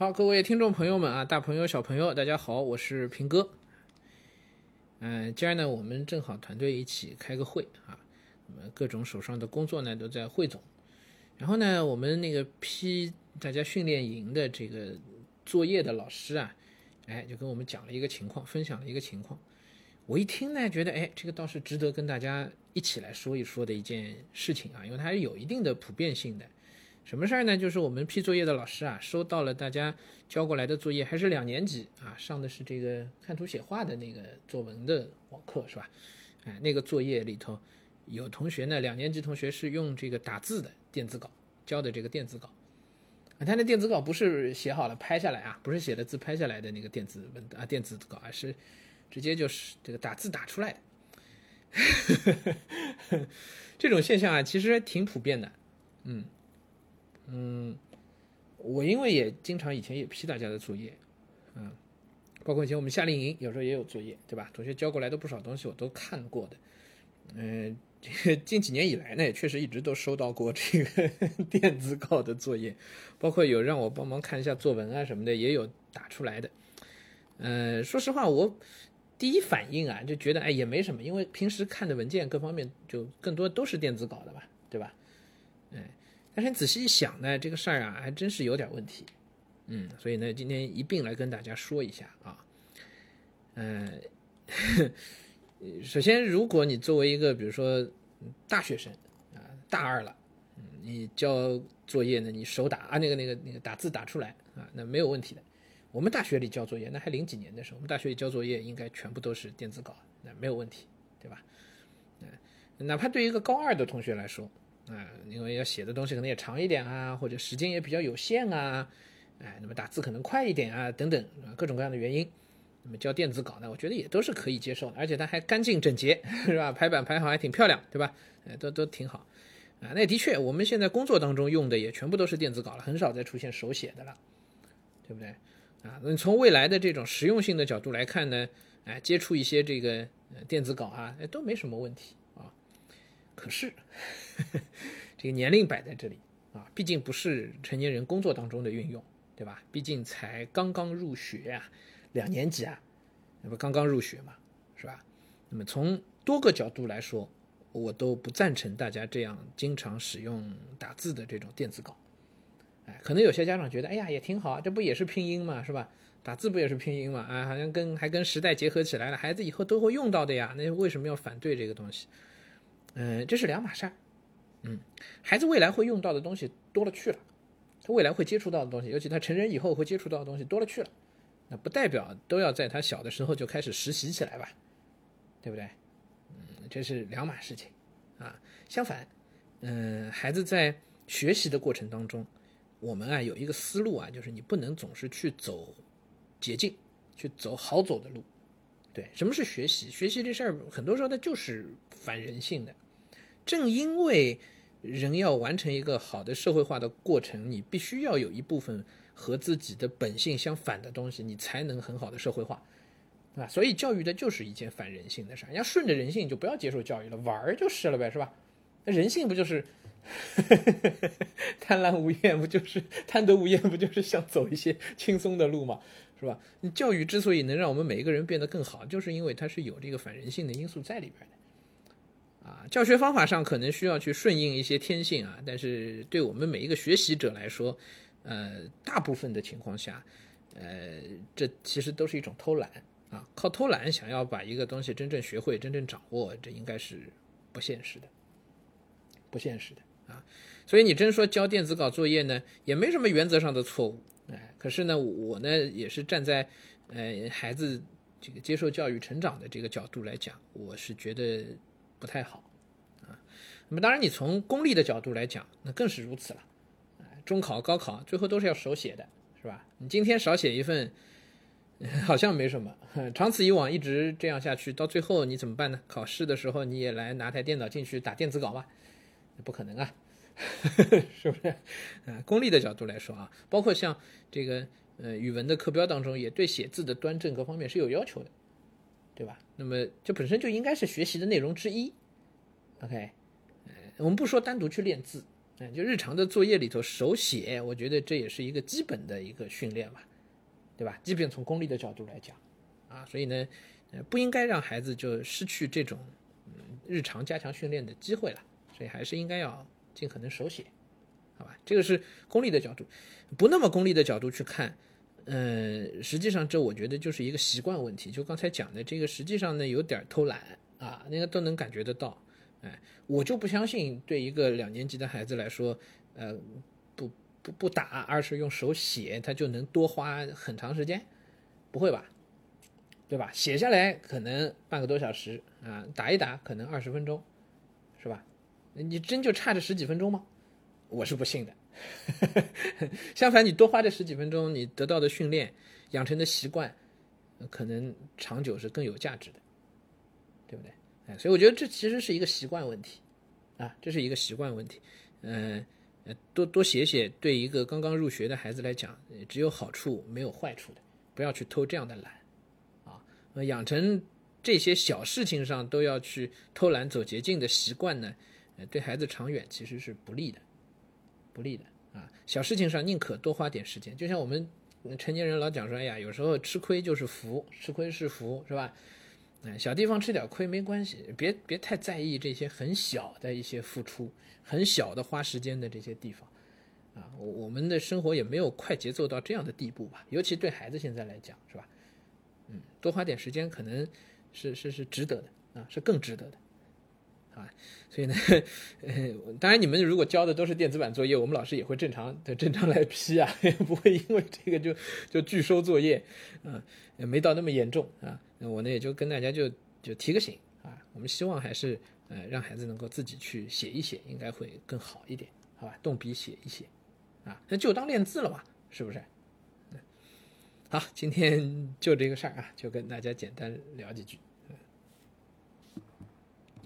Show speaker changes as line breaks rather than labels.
好，各位听众朋友们啊，大朋友小朋友，大家好，我是平哥。嗯，今儿呢，我们正好团队一起开个会啊，那么各种手上的工作呢都在汇总。然后呢，我们那个批大家训练营的这个作业的老师啊，哎，就跟我们讲了一个情况，分享了一个情况。我一听呢，觉得哎，这个倒是值得跟大家一起来说一说的一件事情啊，因为它是有一定的普遍性的。什么事儿呢？就是我们批作业的老师啊，收到了大家交过来的作业，还是两年级啊，上的是这个看图写画的那个作文的网课，是吧？哎，那个作业里头有同学呢，两年级同学是用这个打字的电子稿交的这个电子稿，啊，他那电子稿不是写好了拍下来啊，不是写的字拍下来的那个电子文啊电子稿，而是直接就是这个打字打出来的。这种现象啊，其实挺普遍的，嗯。嗯，我因为也经常以前也批大家的作业，嗯，包括以前我们夏令营有时候也有作业，对吧？同学交过来的不少东西我都看过的，嗯，近几年以来呢，也确实一直都收到过这个 电子稿的作业，包括有让我帮忙看一下作文啊什么的，也有打出来的。嗯，说实话，我第一反应啊就觉得哎也没什么，因为平时看的文件各方面就更多都是电子稿的吧，对吧？嗯。但是你仔细一想呢，这个事儿啊，还真是有点问题，嗯，所以呢，今天一并来跟大家说一下啊，嗯，首先，如果你作为一个比如说大学生啊，大二了，你交作业呢，你手打啊，那个那个那个打字打出来啊，那没有问题的。我们大学里交作业，那还零几年的时候，我们大学里交作业应该全部都是电子稿，那没有问题，对吧？嗯，哪怕对一个高二的同学来说。啊，因为要写的东西可能也长一点啊，或者时间也比较有限啊，哎，那么打字可能快一点啊，等等，各种各样的原因，那么交电子稿呢，我觉得也都是可以接受的，而且它还干净整洁，是吧？排版排好还挺漂亮，对吧？哎，都都挺好，啊，那的确，我们现在工作当中用的也全部都是电子稿了，很少再出现手写的了，对不对？啊，那从未来的这种实用性的角度来看呢，哎，接触一些这个电子稿啊，哎，都没什么问题。可是，这个年龄摆在这里啊，毕竟不是成年人工作当中的运用，对吧？毕竟才刚刚入学呀，两年级啊，那不刚刚入学嘛，是吧？那么从多个角度来说，我都不赞成大家这样经常使用打字的这种电子稿。哎，可能有些家长觉得，哎呀，也挺好，这不也是拼音嘛，是吧？打字不也是拼音嘛？啊，好像跟还跟时代结合起来了，孩子以后都会用到的呀。那为什么要反对这个东西？嗯，这是两码事儿。嗯，孩子未来会用到的东西多了去了，他未来会接触到的东西，尤其他成人以后会接触到的东西多了去了，那不代表都要在他小的时候就开始实习起来吧，对不对？嗯，这是两码事情啊。相反，嗯，孩子在学习的过程当中，我们啊有一个思路啊，就是你不能总是去走捷径，去走好走的路。对，什么是学习？学习这事儿很多时候它就是反人性的。正因为人要完成一个好的社会化的过程，你必须要有一部分和自己的本性相反的东西，你才能很好的社会化，对吧？所以教育的就是一件反人性的事儿。要顺着人性，就不要接受教育了，玩儿就是了呗，是吧？人性不就是 贪婪无厌？不就是贪得无厌？不就是想走一些轻松的路吗？是吧？教育之所以能让我们每一个人变得更好，就是因为它是有这个反人性的因素在里边的。啊，教学方法上可能需要去顺应一些天性啊，但是对我们每一个学习者来说，呃，大部分的情况下，呃，这其实都是一种偷懒啊。靠偷懒想要把一个东西真正学会、真正掌握，这应该是不现实的，不现实的啊。所以你真说交电子稿作业呢，也没什么原则上的错误。哎，可是呢，我呢也是站在，呃，孩子这个接受教育、成长的这个角度来讲，我是觉得不太好，啊，那么当然你从功利的角度来讲，那更是如此了，中考、高考最后都是要手写的，是吧？你今天少写一份，好像没什么，长此以往一直这样下去，到最后你怎么办呢？考试的时候你也来拿台电脑进去打电子稿吧？不可能啊。是不是？啊，功利的角度来说啊，包括像这个呃语文的课标当中，也对写字的端正各方面是有要求的，对吧？那么这本身就应该是学习的内容之一。OK，呃，我们不说单独去练字嗯，就日常的作业里头手写，我觉得这也是一个基本的一个训练吧，对吧？即便从功利的角度来讲，啊，所以呢，呃，不应该让孩子就失去这种日常加强训练的机会了，所以还是应该要尽可能手写，好吧？这个是功利的角度，不那么功利的角度去看，呃，实际上这我觉得就是一个习惯问题，就刚才讲的这个，实际上呢有点偷懒啊，那个都能感觉得到。哎，我就不相信，对一个两年级的孩子来说，呃，不不不打，而是用手写，他就能多花很长时间，不会吧？对吧？写下来可能半个多小时啊，打一打可能二十分钟，是吧？你真就差这十几分钟吗？我是不信的。相反，你多花这十几分钟，你得到的训练、养成的习惯，可能长久是更有价值的，对不对？哎，所以我觉得这其实是一个习惯问题，啊，这是一个习惯问题。嗯，多多写写，对一个刚刚入学的孩子来讲，只有好处没有坏处的。不要去偷这样的懒，啊，养成这些小事情上都要去偷懒走捷径的习惯呢，对孩子长远其实是不利的，不利的啊。小事情上宁可多花点时间，就像我们成年人老讲说，哎呀，有时候吃亏就是福，吃亏是福，是吧？哎，小地方吃点亏没关系，别别太在意这些很小的一些付出，很小的花时间的这些地方，啊，我我们的生活也没有快节奏到这样的地步吧？尤其对孩子现在来讲，是吧？嗯，多花点时间可能是是是值得的啊，是更值得的，啊，所以呢，当然你们如果交的都是电子版作业，我们老师也会正常的正常来批啊，也 不会因为这个就就拒收作业，啊，也没到那么严重啊。那我呢也就跟大家就就提个醒啊，我们希望还是呃让孩子能够自己去写一写，应该会更好一点，好吧？动笔写一写，啊，那就当练字了嘛，是不是？好，今天就这个事儿啊，就跟大家简单聊几句。